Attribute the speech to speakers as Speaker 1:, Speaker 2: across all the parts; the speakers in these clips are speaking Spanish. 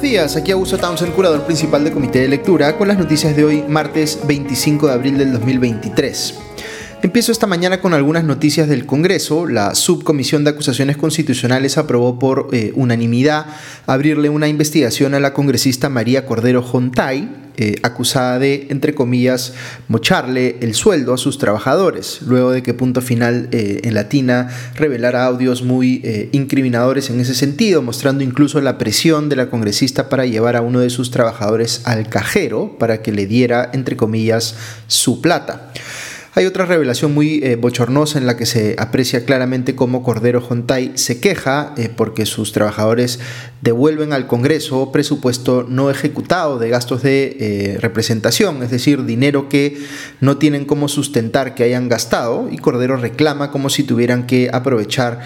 Speaker 1: Buenos días, aquí Augusto Townsend, curador principal del Comité de Lectura, con las noticias de hoy, martes 25 de abril del 2023. Empiezo esta mañana con algunas noticias del Congreso. La Subcomisión de Acusaciones Constitucionales aprobó por eh, unanimidad abrirle una investigación a la congresista María Cordero Jontay, eh, acusada de, entre comillas, mocharle el sueldo a sus trabajadores, luego de que Punto Final eh, en Latina revelara audios muy incriminadores en ese sentido, mostrando incluso la presión de la congresista para llevar a uno de sus trabajadores al cajero para que le diera, entre comillas, su plata. Hay otra revelación muy eh, bochornosa en la que se aprecia claramente cómo Cordero Jontay se queja eh, porque sus trabajadores devuelven al Congreso presupuesto no ejecutado de gastos de eh, representación, es decir, dinero que no tienen cómo sustentar que hayan gastado y Cordero reclama como si tuvieran que aprovechar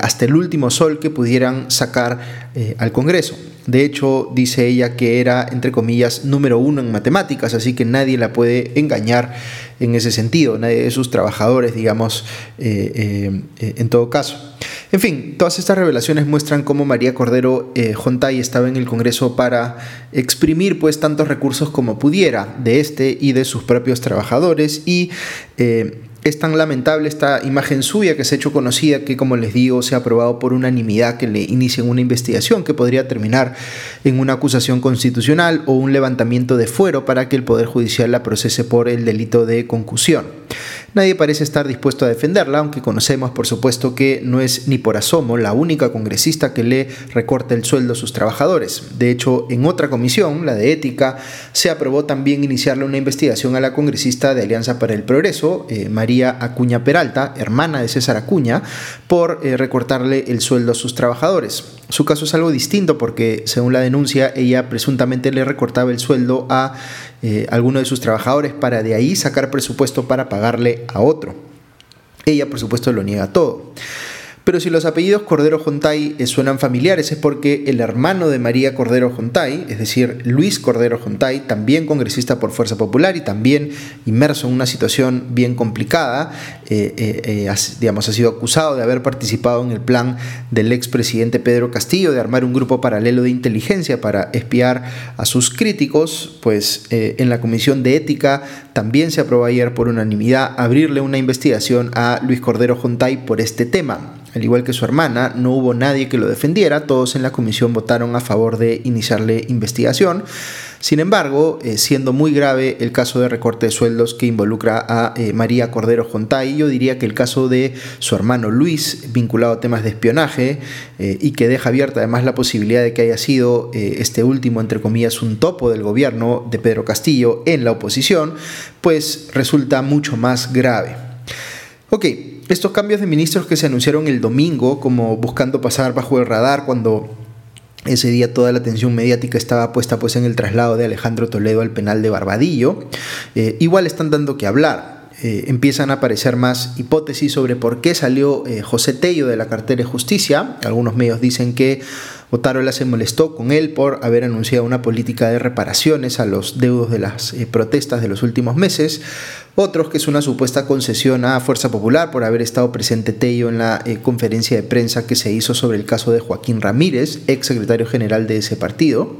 Speaker 1: hasta el último sol que pudieran sacar al Congreso. De hecho, dice ella que era, entre comillas, número uno en matemáticas, así que nadie la puede engañar en ese sentido, nadie de sus trabajadores, digamos, eh, eh, eh, en todo caso. En fin, todas estas revelaciones muestran cómo María Cordero Jontay estaba en el Congreso para exprimir pues tantos recursos como pudiera de este y de sus propios trabajadores y es tan lamentable esta imagen suya que se ha hecho conocida que, como les digo, se ha aprobado por unanimidad que le inicien una investigación que podría terminar en una acusación constitucional o un levantamiento de fuero para que el Poder Judicial la procese por el delito de concusión. Nadie parece estar dispuesto a defenderla, aunque conocemos por supuesto que no es ni por asomo la única congresista que le recorta el sueldo a sus trabajadores. De hecho, en otra comisión, la de ética, se aprobó también iniciarle una investigación a la congresista de Alianza para el Progreso, eh, María Acuña Peralta, hermana de César Acuña, por eh, recortarle el sueldo a sus trabajadores. Su caso es algo distinto porque, según la denuncia, ella presuntamente le recortaba el sueldo a eh, alguno de sus trabajadores para de ahí sacar presupuesto para pagarle a otro. Ella, por supuesto, lo niega todo. Pero si los apellidos Cordero Jontay eh, suenan familiares es porque el hermano de María Cordero Jontay, es decir, Luis Cordero Jontay, también congresista por Fuerza Popular y también inmerso en una situación bien complicada, eh, eh, digamos, ha sido acusado de haber participado en el plan del expresidente Pedro Castillo de armar un grupo paralelo de inteligencia para espiar a sus críticos, pues en la Comisión de Ética también se aprobó ayer por unanimidad abrirle una investigación a Luis Cordero Jontay por este tema. Al igual que su hermana, no hubo nadie que lo defendiera, todos en la comisión votaron a favor de iniciarle investigación. Sin embargo, eh, siendo muy grave el caso de recorte de sueldos que involucra a eh, María Cordero Jontay, yo diría que el caso de su hermano Luis, vinculado a temas de espionaje, eh, y que deja abierta además la posibilidad de que haya sido este último, entre comillas, un topo del gobierno de Pedro Castillo en la oposición, pues resulta mucho más grave. Ok, estos cambios de ministros que se anunciaron el domingo como buscando pasar bajo el radar cuando ese día toda la atención mediática estaba puesta pues en el traslado de Alejandro Toledo al penal de Barbadillo, eh, igual están dando que hablar. Eh, empiezan a aparecer más hipótesis sobre por qué salió eh, José Tello de la cartera de justicia. Algunos medios dicen que Otárola se molestó con él por haber anunciado una política de reparaciones a los deudos de las eh, protestas de los últimos meses. Otros que es una supuesta concesión a Fuerza Popular por haber estado presente Tello en la conferencia de prensa que se hizo sobre el caso de Joaquín Ramírez, ex secretario general de ese partido.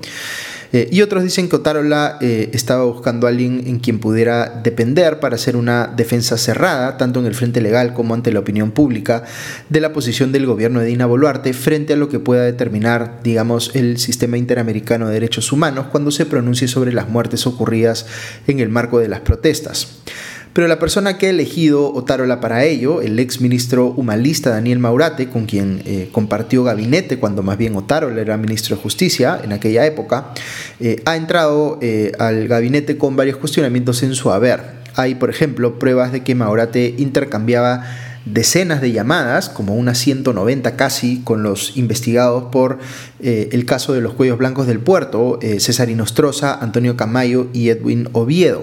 Speaker 1: Eh, y otros dicen que Otárola eh, estaba buscando a alguien en quien pudiera depender para hacer una defensa cerrada, tanto en el frente legal como ante la opinión pública, de la posición del gobierno de Dina Boluarte frente a lo que pueda determinar, digamos, el sistema interamericano de derechos humanos cuando se pronuncie sobre las muertes ocurridas en el marco de las protestas. Pero la persona que ha elegido Otárola para ello, el ex ministro humanista Daniel Maurate, con quien eh, compartió gabinete cuando más bien Otárola era ministro de Justicia en aquella época, eh, ha entrado eh, al gabinete con varios cuestionamientos en su haber. Hay, por ejemplo, pruebas de que Maurate intercambiaba decenas de llamadas, como unas 190 casi, con los investigados por el caso de los cuellos blancos del puerto, César Inostroza, Antonio Camayo y Edwin Oviedo.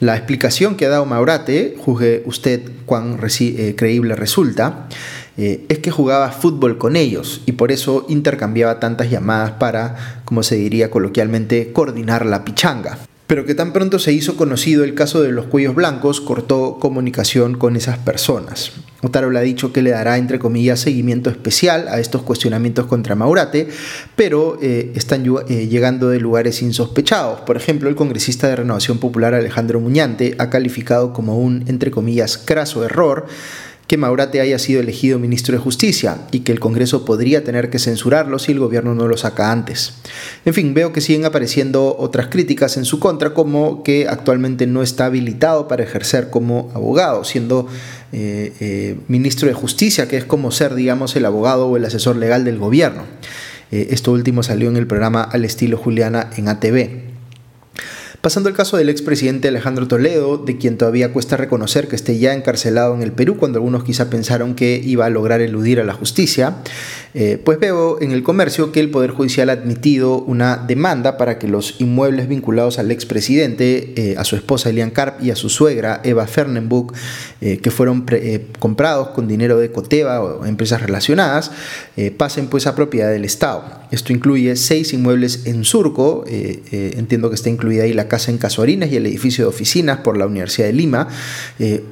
Speaker 1: La explicación que ha dado Maurate, juzgue usted cuán eh, creíble resulta, eh, es que jugaba fútbol con ellos y por eso intercambiaba tantas llamadas para, como se diría coloquialmente, coordinar la pichanga. Pero que tan pronto se hizo conocido el caso de los cuellos blancos, cortó comunicación con esas personas. Otárola ha dicho que le dará, entre comillas, seguimiento especial a estos cuestionamientos contra Maurate, pero eh, están eh, llegando de lugares insospechados. Por ejemplo, el congresista de Renovación Popular Alejandro Muñante ha calificado como un, entre comillas, craso error que Maurate haya sido elegido ministro de Justicia y que el Congreso podría tener que censurarlo si el gobierno no lo saca antes. En fin, veo que siguen apareciendo otras críticas en su contra, como que actualmente no está habilitado para ejercer como abogado, siendo eh, eh, ministro de Justicia, que es como ser, digamos, el abogado o el asesor legal del gobierno. Eh, esto último salió en el programa Al estilo Juliana en ATV. Pasando al caso del expresidente Alejandro Toledo, de quien todavía cuesta reconocer que esté ya encarcelado en el Perú, cuando algunos quizá pensaron que iba a lograr eludir a la justicia, eh, pues veo en el comercio que el Poder Judicial ha admitido una demanda para que los inmuebles vinculados al expresidente, eh, a su esposa Elian Karp y a su suegra Eva Fernenbuch, eh, que fueron comprados con dinero de Coteva o empresas relacionadas, pasen pues a propiedad del Estado. Esto incluye seis inmuebles en Surco, entiendo que está incluida ahí la casa en Casuarines y el edificio de oficinas por la Universidad de Lima,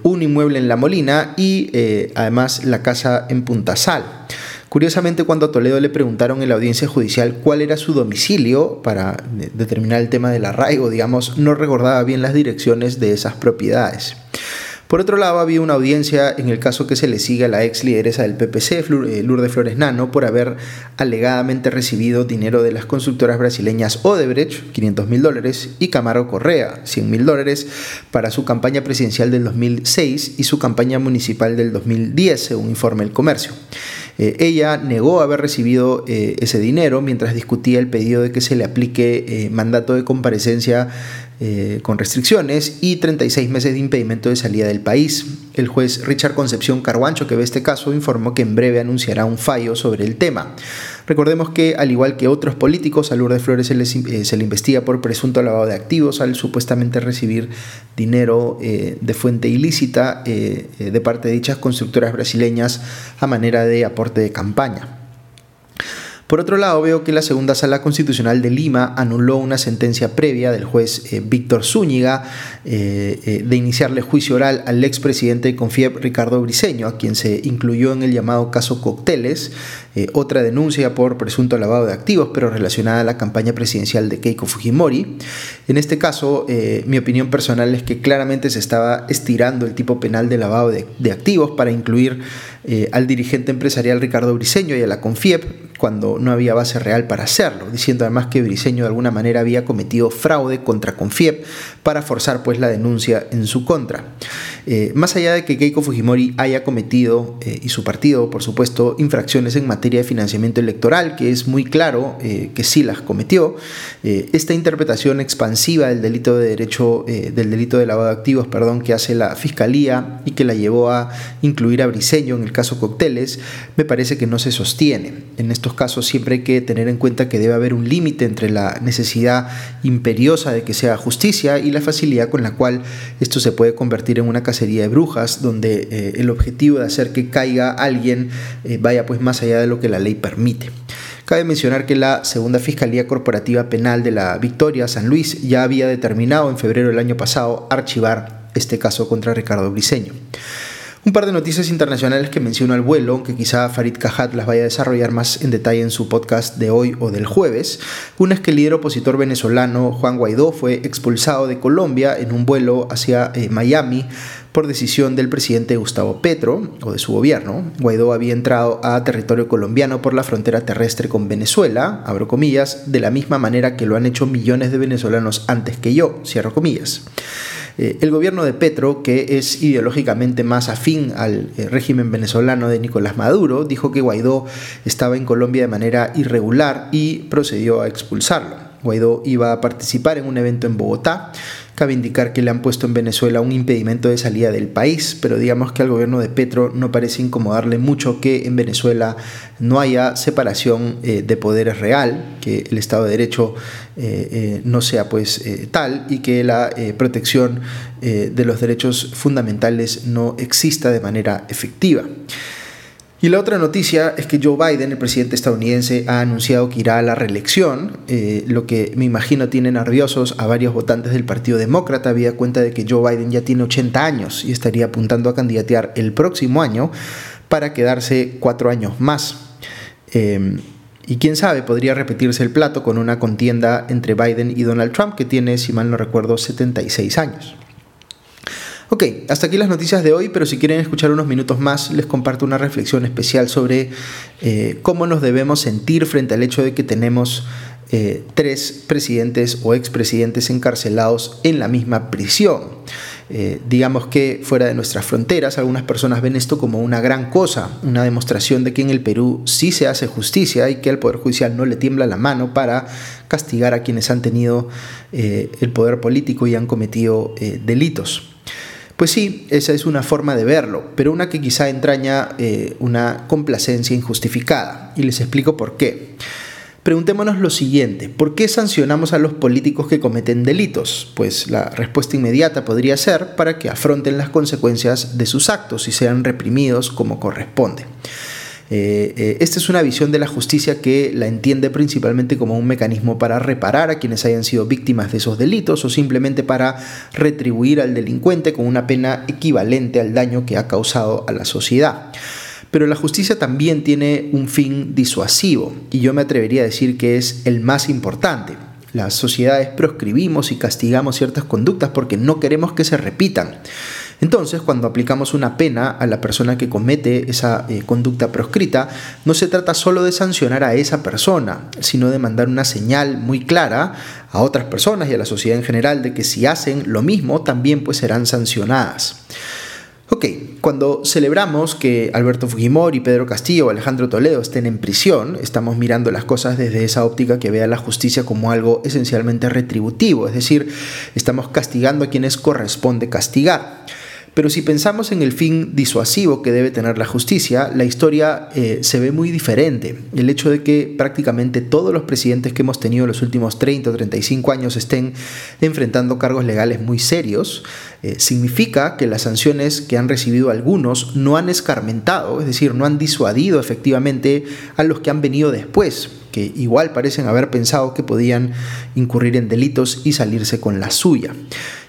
Speaker 1: un inmueble en La Molina y además la casa en Punta Sal. Curiosamente, cuando a Toledo le preguntaron en la audiencia judicial cuál era su domicilio para determinar el tema del arraigo, digamos, no recordaba bien las direcciones de esas propiedades. Por otro lado, había una audiencia en el caso que se le sigue a la ex lideresa del PPC, eh, Lourdes Flores Nano, por haber alegadamente recibido dinero de las constructoras brasileñas Odebrecht, 500 mil dólares, y Camaro Correa, 100 mil dólares, para su campaña presidencial del 2006 y su campaña municipal del 2010, según informe el comercio. Eh, ella negó haber recibido eh, ese dinero mientras discutía el pedido de que se le aplique mandato de comparecencia eh, con restricciones y 36 meses de impedimento de salida del país. El juez Richard Concepción Carguancho, que ve este caso, informó que en breve anunciará un fallo sobre el tema. Recordemos que, al igual que otros políticos, a Lourdes Flores se, eh, le investiga por presunto lavado de activos al supuestamente recibir dinero eh, de fuente ilícita de parte de dichas constructoras brasileñas a manera de aporte de campaña. Por otro lado, veo que la segunda sala constitucional de Lima anuló una sentencia previa del juez eh, Víctor Zúñiga eh, eh, de iniciarle juicio oral al expresidente de Confiep Ricardo Briceño, a quien se incluyó en el llamado caso Cocteles, otra denuncia por presunto lavado de activos, pero relacionada a la campaña presidencial de Keiko Fujimori. En este caso, mi opinión personal es que claramente se estaba estirando el tipo penal de lavado de activos para incluir al dirigente empresarial Ricardo Briceño y a la Confiep cuando no había base real para hacerlo, diciendo además que Briceño de alguna manera había cometido fraude contra Confiep para forzar pues la denuncia en su contra. Eh, más allá de que Keiko Fujimori haya cometido, eh, y su partido por supuesto, infracciones en materia de financiamiento electoral, que es muy claro eh, que sí las cometió, esta interpretación expansiva del delito de derecho, del delito de lavado de activos, perdón, que hace la Fiscalía y que la llevó a incluir a Briceño en el caso Cocteles, me parece que no se sostiene. En estos casos siempre hay que tener en cuenta que debe haber un límite entre la necesidad imperiosa de que sea justicia y la facilidad con la cual esto se puede convertir en una cacería de brujas, donde eh, el objetivo de hacer que caiga alguien eh, vaya pues más allá de lo que la ley permite. Cabe mencionar que la segunda Fiscalía Corporativa Penal de la Victoria, San Luis, ya había determinado en febrero del año pasado archivar este caso contra Ricardo Briceño. Un par de noticias internacionales que menciono al vuelo, aunque quizá Farid Cajat las vaya a desarrollar más en detalle en su podcast de hoy o del jueves. Una es que el líder opositor venezolano Juan Guaidó fue expulsado de Colombia en un vuelo hacia eh, Miami por decisión del presidente Gustavo Petro o de su gobierno. Guaidó había entrado a territorio colombiano por la frontera terrestre con Venezuela, abro comillas, de la misma manera que lo han hecho millones de venezolanos antes que yo, cierro comillas. Eh, el gobierno de Petro, que es ideológicamente más afín al eh, régimen venezolano de Nicolás Maduro, dijo que Guaidó estaba en Colombia de manera irregular y procedió a expulsarlo. Guaidó iba a participar en un evento en Bogotá Cabe indicar que le han puesto en Venezuela un impedimento de salida del país, pero digamos que al gobierno de Petro no parece incomodarle mucho que en Venezuela no haya separación eh, de poderes real, que el Estado de Derecho eh, eh, no sea pues tal y que la protección de los derechos fundamentales no exista de manera efectiva. Y la otra noticia es que Joe Biden, el presidente estadounidense, ha anunciado que irá a la reelección, eh, lo que me imagino tiene nerviosos a varios votantes del Partido Demócrata, había cuenta de que Joe Biden ya tiene 80 años y estaría apuntando a candidatear el próximo año para quedarse cuatro años más. Em, y quién sabe, podría repetirse el plato con una contienda entre Biden y Donald Trump, que tiene, si mal no recuerdo, 76 años. Ok, hasta aquí las noticias de hoy, pero si quieren escuchar unos minutos más, les comparto una reflexión especial sobre eh, cómo nos debemos sentir frente al hecho de que tenemos eh, tres presidentes o expresidentes encarcelados en la misma prisión. Eh, digamos que fuera de nuestras fronteras, algunas personas ven esto como una gran cosa, una demostración de que en el Perú sí se hace justicia y que al Poder Judicial no le tiembla la mano para castigar a quienes han tenido el poder político y han cometido delitos. Pues sí, esa es una forma de verlo, pero una que quizá entraña eh, una complacencia injustificada. Y les explico por qué. Preguntémonos lo siguiente, ¿por qué sancionamos a los políticos que cometen delitos? Pues la respuesta inmediata podría ser para que afronten las consecuencias de sus actos y sean reprimidos como corresponde. Eh, eh, esta es una visión de la justicia que la entiende principalmente como un mecanismo para reparar a quienes hayan sido víctimas de esos delitos o simplemente para retribuir al delincuente con una pena equivalente al daño que ha causado a la sociedad. Pero la justicia también tiene un fin disuasivo y yo me atrevería a decir que es el más importante. Las sociedades proscribimos y castigamos ciertas conductas porque no queremos que se repitan. Entonces, cuando aplicamos una pena a la persona que comete esa eh, conducta proscrita, no se trata solo de sancionar a esa persona, sino de mandar una señal muy clara a otras personas y a la sociedad en general de que si hacen lo mismo, también pues serán sancionadas. Ok, cuando celebramos que Alberto Fujimori, Pedro Castillo o Alejandro Toledo estén en prisión, estamos mirando las cosas desde esa óptica que vea la justicia como algo esencialmente retributivo, es decir, estamos castigando a quienes corresponde castigar. Pero si pensamos en el fin disuasivo que debe tener la justicia, la historia eh, se ve muy diferente. El hecho de que prácticamente todos los presidentes que hemos tenido en los últimos 30 o 35 años estén enfrentando cargos legales muy serios, eh, significa que las sanciones que han recibido algunos no han escarmentado, es decir, no han disuadido efectivamente a los que han venido después que igual parecen haber pensado que podían incurrir en delitos y salirse con la suya.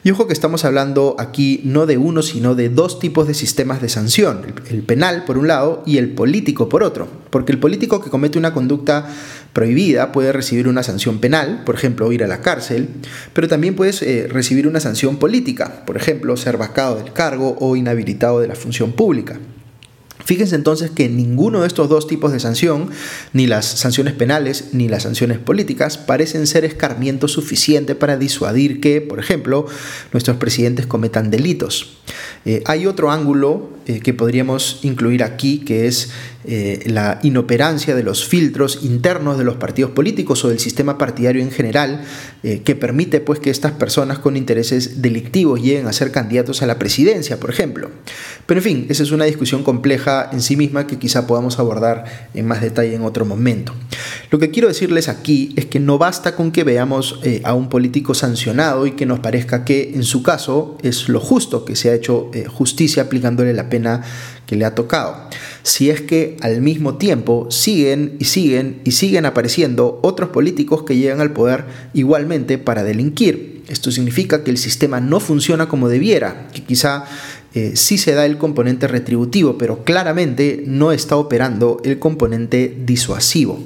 Speaker 1: Y ojo que estamos hablando aquí no de uno, sino de dos tipos de sistemas de sanción, el penal por un lado y el político por otro, porque el político que comete una conducta prohibida puede recibir una sanción penal, por ejemplo, ir a la cárcel, pero también puede eh, recibir una sanción política, por ejemplo, ser vacado del cargo o inhabilitado de la función pública. Fíjense entonces que ninguno de estos dos tipos de sanción, ni las sanciones penales ni las sanciones políticas, parecen ser escarmiento suficiente para disuadir que, por ejemplo, nuestros presidentes cometan delitos. Eh, hay otro ángulo eh, que podríamos incluir aquí, que es eh, la inoperancia de los filtros internos de los partidos políticos o del sistema partidario en general, que permite pues, que estas personas con intereses delictivos lleguen a ser candidatos a la presidencia, por ejemplo. Pero en fin, esa es una discusión compleja en sí misma que quizá podamos abordar en más detalle en otro momento. Lo que quiero decirles aquí es que no basta con que veamos a un político sancionado y que nos parezca que en su caso es lo justo que se ha hecho eh, justicia aplicándole la pena que le ha tocado. Si es que al mismo tiempo siguen y siguen y siguen apareciendo otros políticos que llegan al poder igualmente para delinquir. Esto significa que el sistema no funciona como debiera, que quizá eh, sí se da el componente retributivo, pero claramente no está operando el componente disuasivo.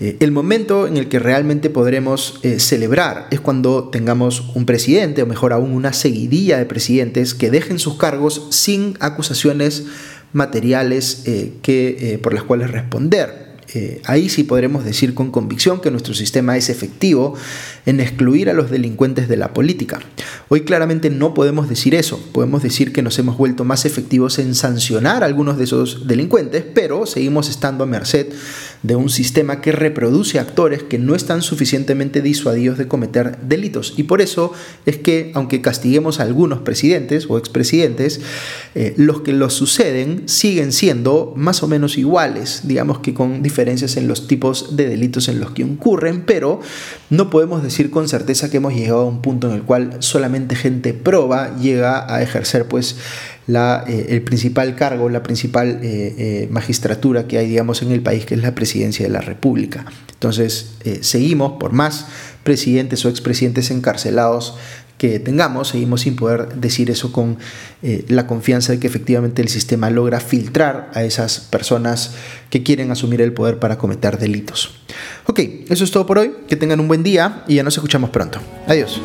Speaker 1: Eh, el momento en el que realmente podremos eh, celebrar es cuando tengamos un presidente, o mejor aún una seguidilla de presidentes, que dejen sus cargos sin acusaciones materiales eh, que, por las cuales responder. ahí sí podremos decir con convicción que nuestro sistema es efectivo en excluir a los delincuentes de la política. Hoy claramente no podemos decir eso, podemos decir que nos hemos vuelto más efectivos en sancionar a algunos de esos delincuentes, pero seguimos estando a merced de un sistema que reproduce actores que no están suficientemente disuadidos de cometer delitos. Y por eso es que, aunque castiguemos a algunos presidentes o expresidentes, eh, los que los suceden siguen siendo más o menos iguales, digamos que con diferencias en los tipos de delitos en los que ocurren, pero no podemos decir con certeza que hemos llegado a un punto en el cual solamente gente proba llega a ejercer pues la, eh, el principal cargo, la principal eh, eh, magistratura que hay, digamos, en el país, que es la presidencia de la República. Entonces, seguimos, por más presidentes o expresidentes encarcelados que tengamos, seguimos sin poder decir eso con la confianza de que efectivamente el sistema logra filtrar a esas personas que quieren asumir el poder para cometer delitos. Ok, eso es todo por hoy, que tengan un buen día y ya nos escuchamos pronto. Adiós.